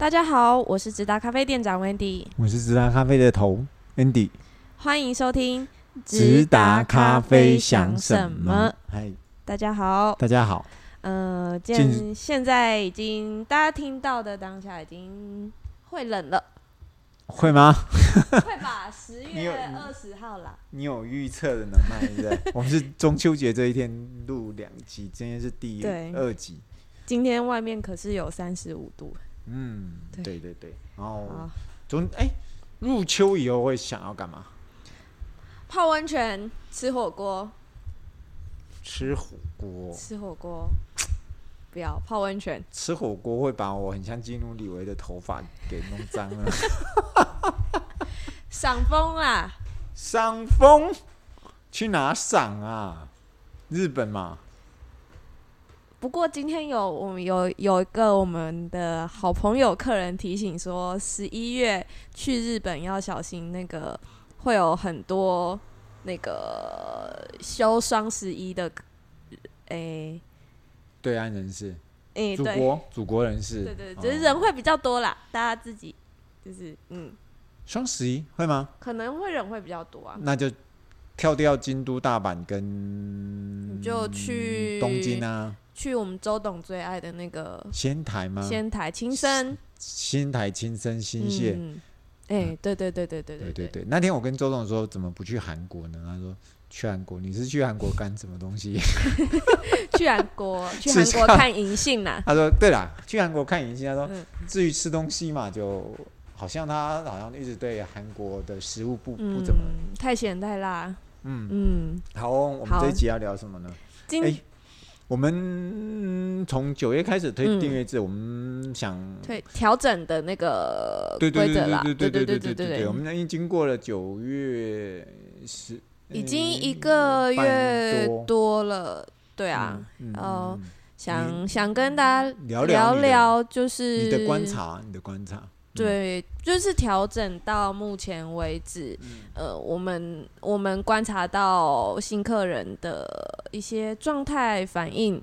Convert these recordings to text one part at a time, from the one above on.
大家好，我是直达咖啡店长 Wendy，我是直达咖啡的头 Andy，欢迎收听直达咖啡想什么？嗨，大家好，大家好。嗯、呃，现现在已经大家听到的当下已经会冷了，会吗？会吧，十月二十号啦。你有预测的能耐，对不对？我们是中秋节这一天录两集，今天是第二集。今天外面可是有三十五度。嗯，对对对，然后总哎、欸，入秋以后会想要干嘛？泡温泉，吃火锅。吃火锅。吃火锅。不要泡温泉。吃火锅会把我很像基努李维的头发给弄脏了。赏风啊。赏风？去哪赏啊？日本嘛。不过今天有我们有有一个我们的好朋友客人提醒说，十一月去日本要小心那个会有很多那个休双十一的，诶、欸，对岸人士，诶，祖国祖国人士，对对，就是人会比较多啦，大家自己就是嗯，双十一会吗？可能会人会比较多啊，那就跳掉京都、大阪跟你就去东京啊。去我们周董最爱的那个仙台吗？仙台青森，仙台青森新线。哎、对对对对对对对，对，对，那天我跟周董说，怎么不去韩国呢？他说去韩国，你是去韩国干什么东西？去韩国，去韩国看银杏呐。他说对啦，去韩国看银杏。他说、嗯、至于吃东西嘛，就好像他好像一直对韩国的食物不、嗯、不怎么太咸太辣。嗯嗯，好、哦，我们这一集要聊什么呢？今我们从九月开始推订阅制，我们想推调整的那个规则啦。对对对对对对对对，我们已经经过了九月十，已经一个月多了。对啊，然后想想跟大家聊聊，就是你的观察，你的观察。对，就是调整到目前为止，嗯、呃，我们我们观察到新客人的一些状态反应，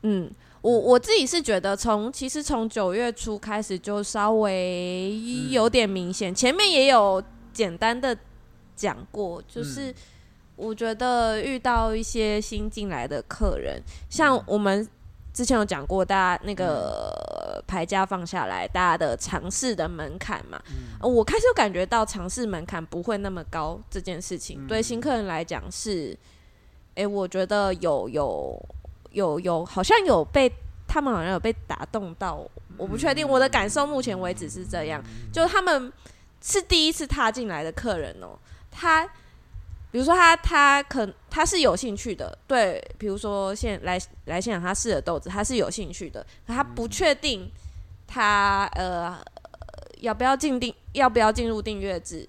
嗯，我我自己是觉得从其实从九月初开始就稍微有点明显，嗯、前面也有简单的讲过，就是我觉得遇到一些新进来的客人，像我们。之前有讲过，大家那个牌价放下来，大家的尝试的门槛嘛、嗯。呃，我开始有感觉到尝试门槛不会那么高这件事情，嗯、对新客人来讲是，哎、欸，我觉得有有有有，好像有被他们好像有被打动到，我不确定，我的感受目前为止是这样，就他们是第一次踏进来的客人哦、喔，他。比如说他他可他是有兴趣的，对，比如说现来来现场他试了豆子，他是有兴趣的，他不确定他呃要不要进订要不要进入订阅制，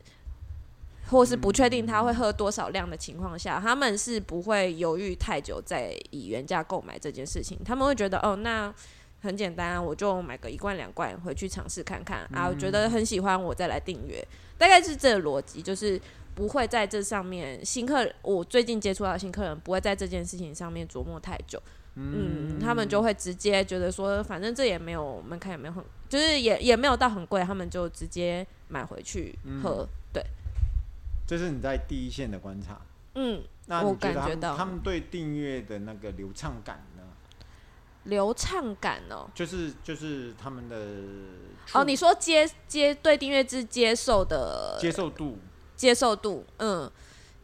或是不确定他会喝多少量的情况下，他们是不会犹豫太久再以原价购买这件事情，他们会觉得哦，那很简单啊，我就买个一罐两罐回去尝试看看啊，我觉得很喜欢我再来订阅，大概是这个逻辑，就是。不会在这上面，新客，我最近接触到的新客人不会在这件事情上面琢磨太久，嗯，嗯，他们就会直接觉得说，反正这也没有门槛，也没有很，就是也也没有到很贵，他们就直接买回去喝，嗯、对。这是你在第一线的观察，嗯，那我感觉到他们对订阅的那个流畅感呢？流畅感哦，就是就是他们的哦，你说接接对订阅制接受的接受度。接受度，嗯，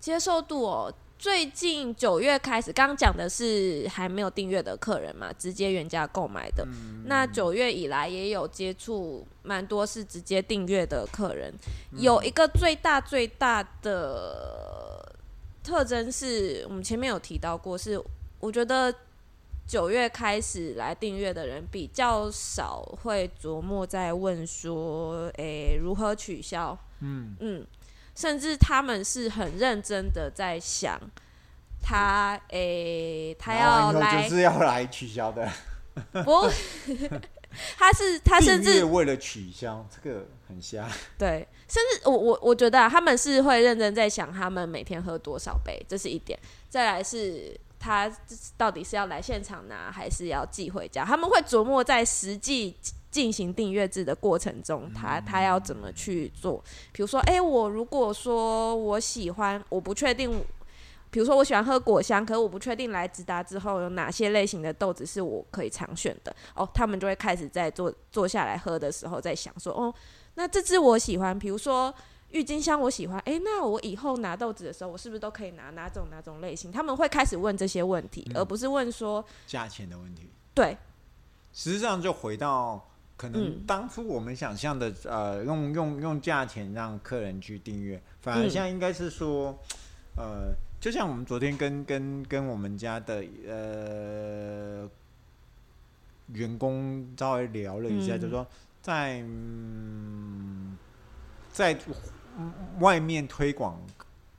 接受度哦。最近九月开始，刚刚讲的是还没有订阅的客人嘛，直接原价购买的。嗯、那九月以来也有接触蛮多是直接订阅的客人，嗯、有一个最大最大的特征是我们前面有提到过，是我觉得九月开始来订阅的人比较少会琢磨在问说，诶、欸，如何取消？嗯嗯。甚至他们是很认真的在想，他诶、欸，他要来就是要来取消的，不，他是他甚至为了取消这个很瞎，对，甚至我我我觉得、啊、他们是会认真在想他们每天喝多少杯，这是一点。再来是他到底是要来现场拿还是要寄回家，他们会琢磨在实际进行订阅制的过程中，他他要怎么去做？比如说，哎、欸，我如果说我喜欢，我不确定，比如说我喜欢喝果香，可是我不确定来直达之后有哪些类型的豆子是我可以常选的。哦，他们就会开始在坐坐下来喝的时候，在想说，哦，那这支我喜欢，比如说。郁金香我喜欢，哎，那我以后拿豆子的时候，我是不是都可以拿哪种哪种类型？他们会开始问这些问题，嗯、而不是问说价钱的问题。对，实际上就回到可能当初我们想象的，嗯、呃，用用用价钱让客人去订阅，反而现在应该是说，嗯、呃，就像我们昨天跟跟跟我们家的呃员工稍微聊了一下，嗯、就是说在、嗯、在。外面推广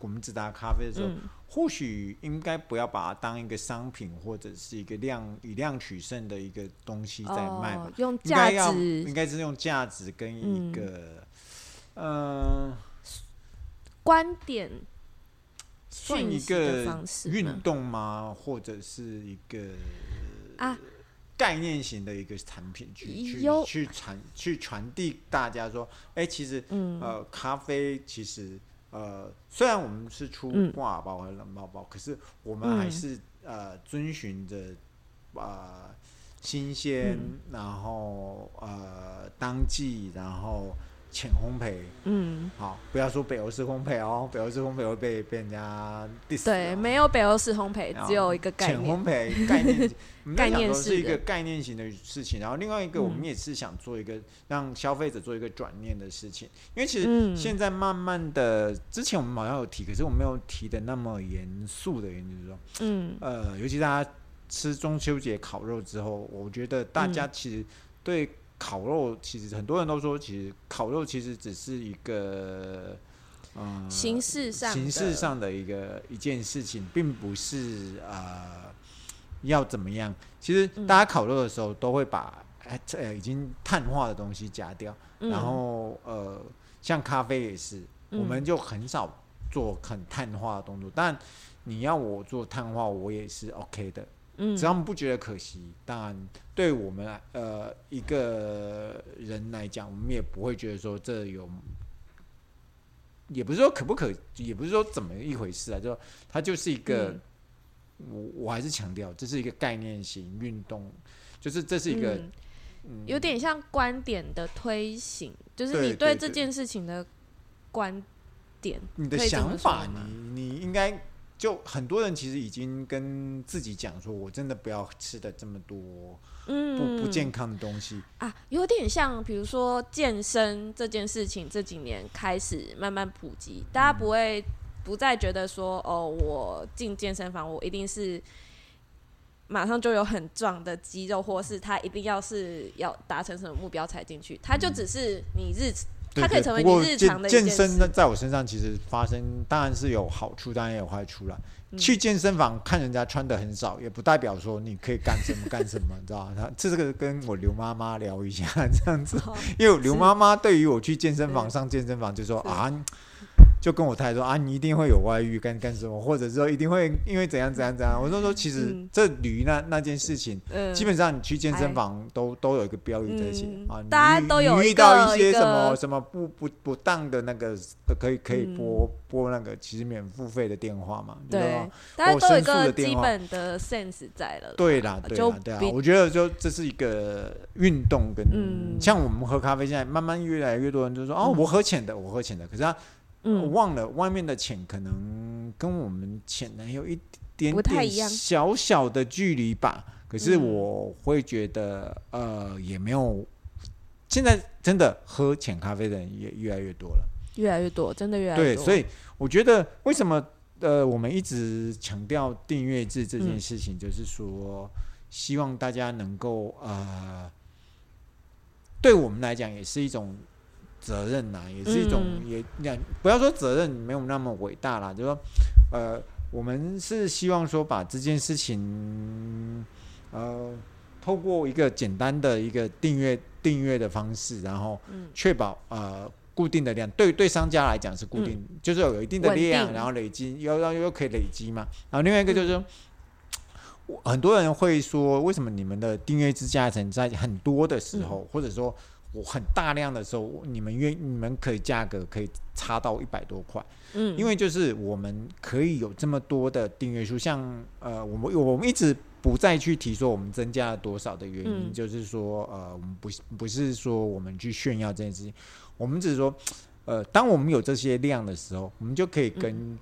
我们直达咖啡的时候，嗯、或许应该不要把它当一个商品或者是一个量以量取胜的一个东西在卖嘛。哦、用价值应，应该是用价值跟一个嗯、呃、观点，算一个运动吗？或者是一个啊？概念型的一个产品去去去传去传递大家说，哎、欸，其实、嗯、呃，咖啡其实呃，虽然我们是出挂包和冷帽包，嗯、可是我们还是、嗯、呃遵循着啊、呃、新鲜，嗯、然后呃当季，然后。浅烘焙，嗯，好，不要说北欧式烘焙哦，北欧式烘焙会被被人家 diss。对，没有北欧式烘焙，只有一个概念。浅烘焙概念，概念是一个概念型的事情。然后另外一个，我们也是想做一个让消费者做一个转念的事情，因为其实现在慢慢的，之前我们好像有提，可是我没有提的那么严肃的原因就是说，嗯，呃，尤其大家吃中秋节烤肉之后，我觉得大家其实对。烤肉其实很多人都说，其实烤肉其实只是一个，呃，形式上形式上的一个一件事情，并不是呃要怎么样。其实大家烤肉的时候都会把呃已经碳化的东西夹掉，嗯、然后呃像咖啡也是，我们就很少做很碳化的动作。嗯、但你要我做碳化，我也是 OK 的。嗯，只要他们不觉得可惜，当然对我们来呃一个人来讲，我们也不会觉得说这有，也不是说可不可，也不是说怎么一回事啊，就它就是一个，嗯、我我还是强调这是一个概念型运动，就是这是一个，嗯。嗯、有点像观点的推行，就是你对这件事情的观点，你的想法，你你应该。就很多人其实已经跟自己讲说，我真的不要吃的这么多，嗯，不不健康的东西。啊，有点像，比如说健身这件事情，这几年开始慢慢普及，大家不会不再觉得说，哦，我进健身房，我一定是马上就有很壮的肌肉，或是他一定要是要达成什么目标才进去，他就只是你日。它可以成为你日常的健身呢，在我身上其实发生，当然是有好处，当然也有坏处了。嗯、去健身房看人家穿的很少，也不代表说你可以干什么干什么，你知道这个跟我刘妈妈聊一下 这样子，哦、因为刘妈妈对于我去健身房上健身房就说啊。就跟我太太说啊，你一定会有外遇干干什么，或者说一定会因为怎样怎样怎样。我就说，其实这驴那那件事情，基本上你去健身房都都有一个标语在写啊，大家都有遇到一些什么什么不不不当的那个，可以可以拨拨那个其实免付费的电话嘛，对，大家都有一个基本的 sense 在了。对啦，对啦，对啊，我觉得就这是一个运动跟像我们喝咖啡，现在慢慢越来越多人就说哦，我喝浅的，我喝浅的，可是他。嗯，我忘了外面的浅可能跟我们浅呢有一点点小小的距离吧。可是我会觉得，呃，也没有。现在真的喝浅咖啡的人也越来越多了，越来越多，真的越来越多。对，所以我觉得为什么呃，我们一直强调订阅制这件事情，就是说希望大家能够呃，对我们来讲也是一种。责任呐、啊，也是一种也，两不要说责任没有那么伟大啦，就是说，呃，我们是希望说把这件事情，呃，透过一个简单的一个订阅订阅的方式，然后确保呃固定的量，对对商家来讲是固定，嗯、就是有一定的量，然后累积，又又又可以累积嘛。然后另外一个就是说，很多人会说，为什么你们的订阅制加成在很多的时候，嗯、或者说我很大量的时候，你们愿你们可以价格可以差到一百多块？嗯，因为就是我们可以有这么多的订阅数，像呃，我们我们一直不再去提说我们增加了多少的原因，嗯、就是说呃，我们不不是说我们去炫耀这件事情，我们只是说呃，当我们有这些量的时候，我们就可以跟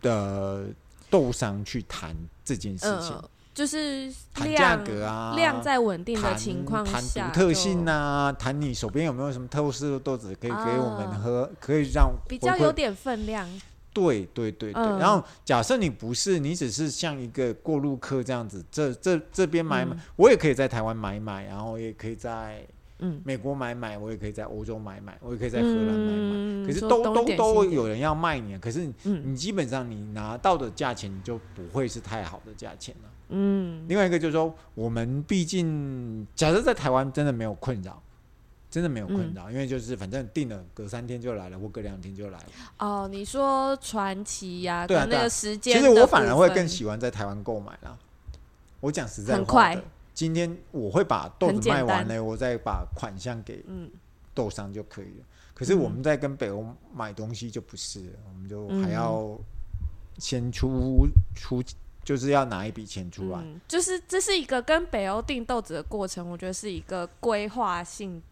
的豆商去谈这件事情。呃就是谈价格啊，量在稳定的情况下，谈独特性啊，谈你手边有没有什么特殊的豆子可以给我们喝，啊、可以让比较有点分量。对对对对，嗯、然后假设你不是，你只是像一个过路客这样子，这这这边买买，嗯、我也可以在台湾买买，然后也可以在。嗯，美国买买，我也可以在欧洲买买，我也可以在荷兰买买。嗯、可是都都都有人要卖你，可是你基本上你拿到的价钱就不会是太好的价钱了。嗯，另外一个就是说，我们毕竟假设在台湾真的没有困扰，真的没有困扰，嗯、因为就是反正定了隔三天就来了，或隔两天就来了。哦，你说传奇呀？对啊，那个时间，其实我反而会更喜欢在台湾购买啦。我讲实在话，很快。今天我会把豆子卖完呢，我再把款项给豆商就可以了。可是我们在跟北欧买东西就不是，我们就还要先出出，就是要拿一笔钱出来。就是这是一个跟北欧订豆子的过程，我觉得是一个规划性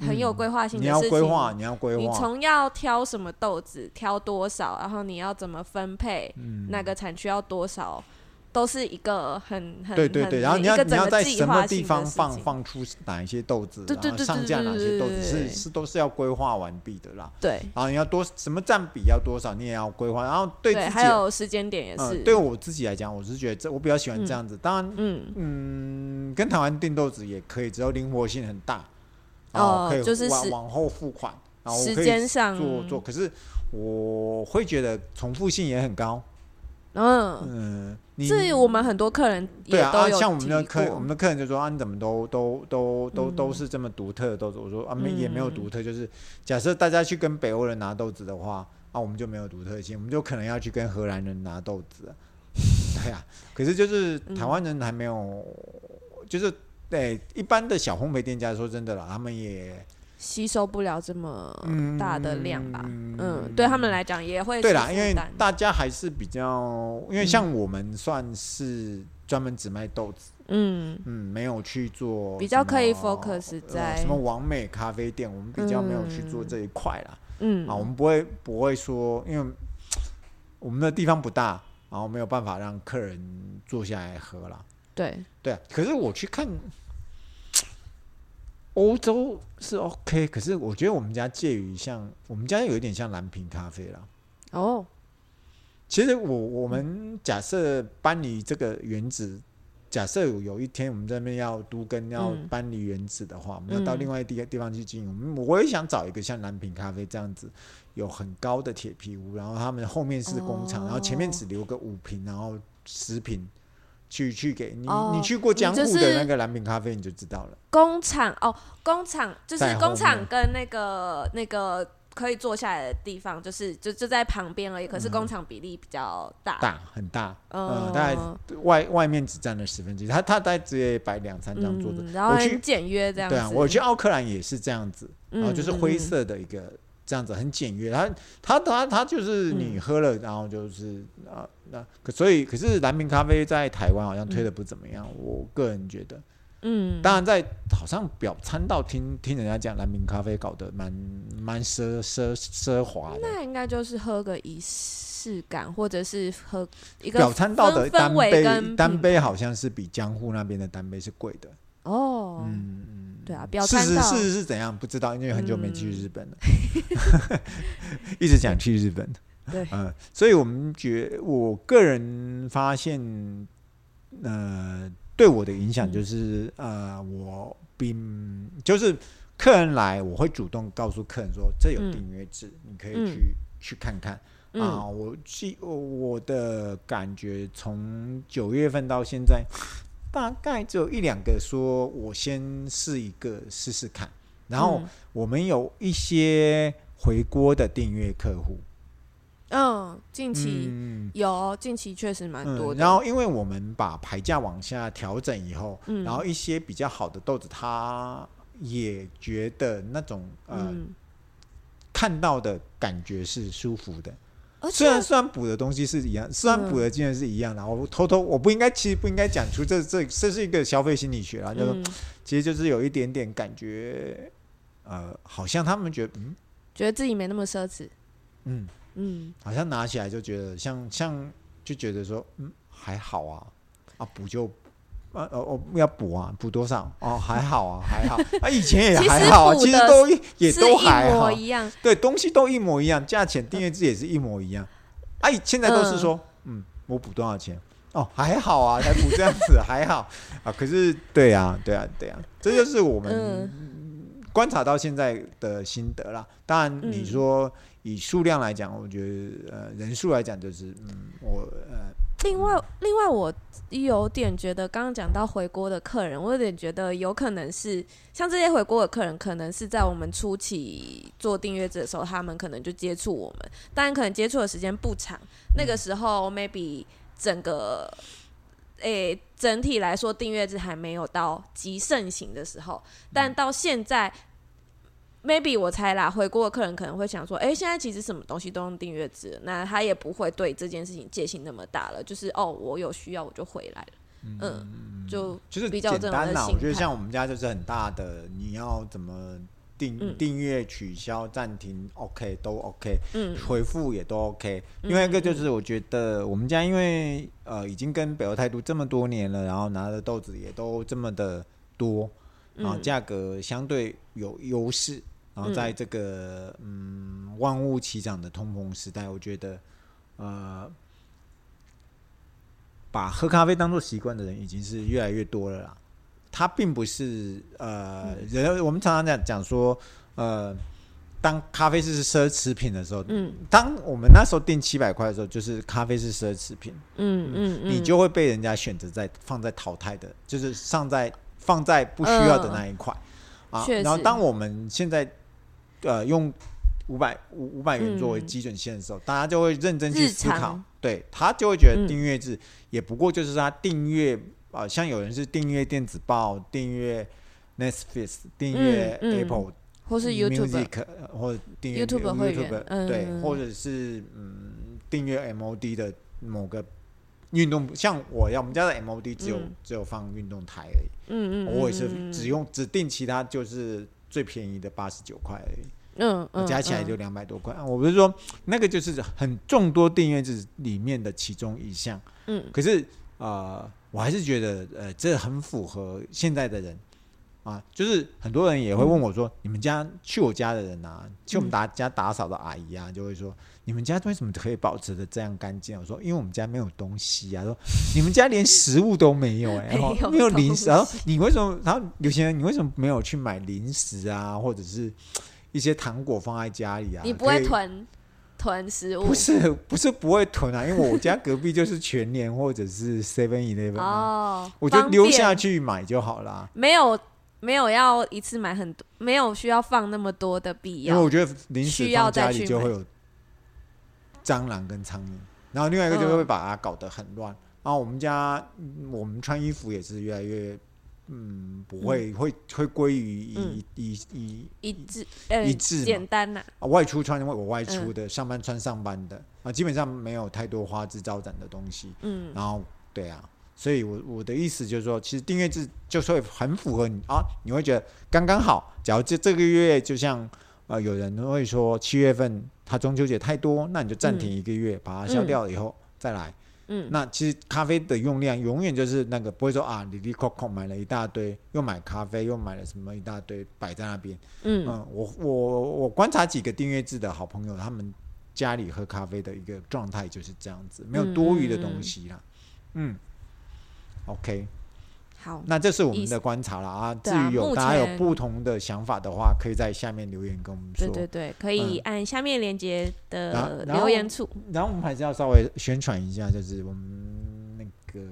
很有规划性的事情。你要规划，你要规划，你从要挑什么豆子，挑多少，然后你要怎么分配，哪个产区要多少。都是一个很很对对对，然后你要你要在什么地方放放出哪一些豆子，然后上架哪些豆子，是是都是要规划完毕的啦。对，然后你要多什么占比要多少，你也要规划。然后对自己还有时间点也是。对我自己来讲，我是觉得这我比较喜欢这样子。当然，嗯嗯，跟台湾订豆子也可以，只要灵活性很大，然后可以往往后付款，然后时间上做做。可是我会觉得重复性也很高。嗯嗯，这我们很多客人也都有提过。像我们的客我们的客人就说啊，你怎么都都都都都是这么独特的豆子？我说啊，没也没有独特，就是假设大家去跟北欧人拿豆子的话，啊，我们就没有独特性，我们就可能要去跟荷兰人拿豆子。对啊，可是就是台湾人还没有，就是对一般的小烘焙店家说真的啦，他们也。吸收不了这么大的量吧？嗯，嗯，对他们来讲也会。对啦，因为大家还是比较，因为像我们算是专门只卖豆子，嗯嗯，没有去做比较可以 focus 在、呃、什么完美咖啡店，我们比较没有去做这一块啦。嗯啊，我们不会不会说，因为我们的地方不大，然后没有办法让客人坐下来喝啦。对对啊，可是我去看。欧洲是 OK，可是我觉得我们家介于像我们家有一点像蓝瓶咖啡了。哦，其实我我们假设搬离这个原子，假设有有一天我们这边要都跟要搬离原子的话，嗯、我们要到另外一地地方去经营。嗯、我也想找一个像蓝瓶咖啡这样子，有很高的铁皮屋，然后他们后面是工厂，哦、然后前面只留个五瓶，然后十坪。去去给你，哦、你去过江户的那个蓝瓶咖啡，你就知道了。工厂哦，工厂就是工厂跟那个那个可以坐下来的地方，就是就就在旁边而已。可是工厂比例比较大，大很大，嗯，呃、大概外外面只占了十分之一，他他大概直接摆两三张桌子，嗯、然后很简约这样子。对啊，我去奥克兰也是这样子，然后就是灰色的一个。这样子很简约，它它它它就是你喝了，然后就是啊那可所以可是蓝瓶咖啡在台湾好像推的不怎么样，我个人觉得，嗯，当然在好像表参道听听人家讲蓝瓶咖啡搞得蛮蛮奢奢奢华的，那应该就是喝个仪式感，或者是喝一个表参道的单杯单杯好像是比江户那边的单杯是贵的。哦，嗯。对啊，事实事实是怎样不知道，因为很久没去日本了，嗯、一直想去日本。对，嗯，所以我们觉，我个人发现，呃，对我的影响就是，嗯、呃，我并就是客人来，我会主动告诉客人说，这有订阅制，嗯、你可以去、嗯、去看看。啊、呃，我记我的感觉，从九月份到现在。大概只有一两个说，我先试一个试试看。然后我们有一些回锅的订阅客户，嗯，近期、嗯、有，近期确实蛮多的、嗯。然后，因为我们把牌价往下调整以后，嗯、然后一些比较好的豆子，他也觉得那种呃、嗯，看到的感觉是舒服的。虽然虽然补的东西是一样，虽然补的金额是一样的，我偷偷我不应该，其实不应该讲出这这这是一个消费心理学啊，就是、嗯、其实就是有一点点感觉，呃，好像他们觉得嗯，觉得自己没那么奢侈，嗯。嗯，好像拿起来就觉得像像就觉得说嗯还好啊啊补就。呃呃，我要补啊，补多少？哦，还好啊，还好啊，以前也还好啊，其实，都也都还好，一样，对，东西都一模一样，价钱订阅制也是一模一样。哎、啊，现在都是说，嗯，嗯我补多少钱？哦，还好啊，才补这样子，还好啊。可是，对啊，对啊，对啊，这就是我们观察到现在的心得啦。当然，你说以数量来讲，我觉得呃，人数来讲，就是嗯，我呃。另外，另外，我有点觉得，刚刚讲到回锅的客人，我有点觉得有可能是像这些回锅的客人，可能是在我们初期做订阅制的时候，他们可能就接触我们，但可能接触的时间不长。那个时候，maybe 整个诶、整体来说，订阅制还没有到极盛行的时候，但到现在。Maybe 我猜啦，回锅的客人可能会想说，哎、欸，现在其实什么东西都用订阅制，那他也不会对这件事情戒心那么大了。就是哦，我有需要我就回来了，嗯，嗯就就是比较简单啦。我觉得像我们家就是很大的，你要怎么订订阅、取消、暂停，OK 都 OK，嗯，回复也都 OK。另外一个就是我觉得我们家因为呃已经跟北欧态度这么多年了，然后拿的豆子也都这么的多，然后价格相对有优势。然后在这个嗯，嗯万物齐涨的通膨时代，我觉得呃，把喝咖啡当做习惯的人已经是越来越多了啦。他并不是呃，人、嗯、我们常常讲讲说呃，当咖啡是奢侈品的时候，嗯，当我们那时候定七百块的时候，就是咖啡是奢侈品，嗯嗯，嗯，你就会被人家选择在放在淘汰的，就是上在放在不需要的那一块、呃、啊。然后当我们现在呃，用五百五五百元作为基准线的时候，嗯，大家就会认真去思考，对，他就会觉得订阅制也不过就是他订阅啊，呃，像有人是订阅电子报、订阅 Netflix、订阅 Apple 或是 YouTube 或者订阅 YouTube 会员，对，或者是嗯订阅 MOD 的某个运动，像我要我们家的 MOD 只有，嗯，只有放运动台而已，嗯嗯，我也是只用只定其他就是。最便宜的八十九块而已，嗯，嗯，加起来就两百多块，嗯。我不是说那个就是很众多订阅制里面的其中一项，嗯，可是呃，我还是觉得呃，这很符合现在的人啊，就是很多人也会问我说，嗯，你们家去我家的人啊，去我们打家打扫的阿姨啊，就会说。你们家为什么可以保持的这样干净？我说，因为我们家没有东西啊。说你们家连食物都没有哎、欸，然后没有零食。然后你为什么？然后有些人你为什么没有去买零食啊，或者是一些糖果放在家里啊？你不会囤囤食物？不是，不是不会囤啊，因为我家隔壁就是全年或者是 Seven Eleven 哦，我就溜下去买就好啦。没有，没有要一次买很多，没有需要放那么多的必要。因为我觉得零食放家里就会有。蟑螂跟苍蝇，然后另外一个就会把它搞得很乱。然后我们家，我们穿衣服也是越来越，嗯，不会，会会归于一一一一致，一致简单呐。啊，外出穿我外出的，上班穿上班的，啊，基本上没有太多花枝招展的东西。嗯，然后对啊，所以我我的意思就是说，其实订阅制就是会很符合你啊，你会觉得刚刚好。假如这这个月就像。呃，有人会说七月份他中秋节太多，那你就暂停一个月，嗯、把它消掉了以后、嗯、再来。嗯，那其实咖啡的用量永远就是那个，不会说啊，哩哩抠抠买了一大堆，又买咖啡，又买了什么一大堆摆在那边。嗯，嗯我我我观察几个订阅制的好朋友，他们家里喝咖啡的一个状态就是这样子，没有多余的东西啦。嗯，嗯，OK。好，那这是我们的观察了啊。至于有大家有不同的想法的话，可以在下面留言跟我们说。对对对，可以按下面链接的留言处、嗯然。然后我们还是要稍微宣传一下，就是我们那个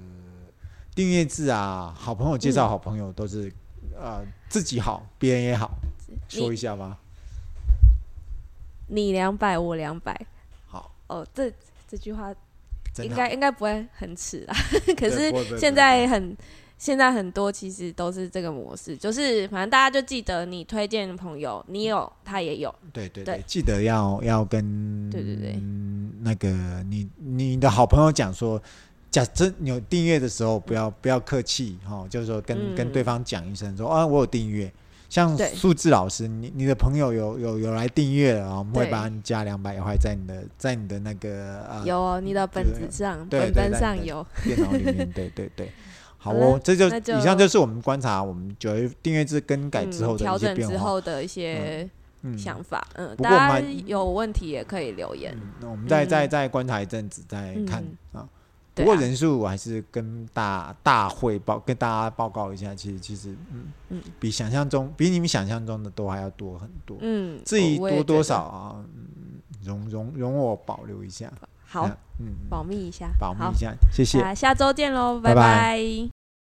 订阅制啊，好朋友介绍好朋友都是、嗯、呃自己好，别人也好，说一下吧。你两百，我两百。好哦，这这句话应该应该不会很迟啊。可是现在很现在很多其实都是这个模式，就是反正大家就记得你推荐朋友，你有他也有。对对对，对记得要要跟对对对那个你你的好朋友讲说，假设你有订阅的时候，不要不要客气哈，就是说跟、嗯、跟对方讲一声说啊，我有订阅。像数字老师，你你的朋友有有有来订阅了，我们会帮你加两百块在你的在你的那个呃有哦，你的本子上本本上有。电脑里面，对对对，好哦，这就以上就是我们观察我们九月订阅制更改之后的一些变化，之后的一些想法，嗯，大家有问题也可以留言，那我们再再再观察一阵子再看啊。不过人数我还是跟大大会报，跟大家报告一下，其实其实嗯嗯，比想象中比你们想象中的都还要多很多。嗯，至于多多少啊，容容容我保留一下。好，嗯，保密一下，保密一下，谢谢。下周见喽，拜拜。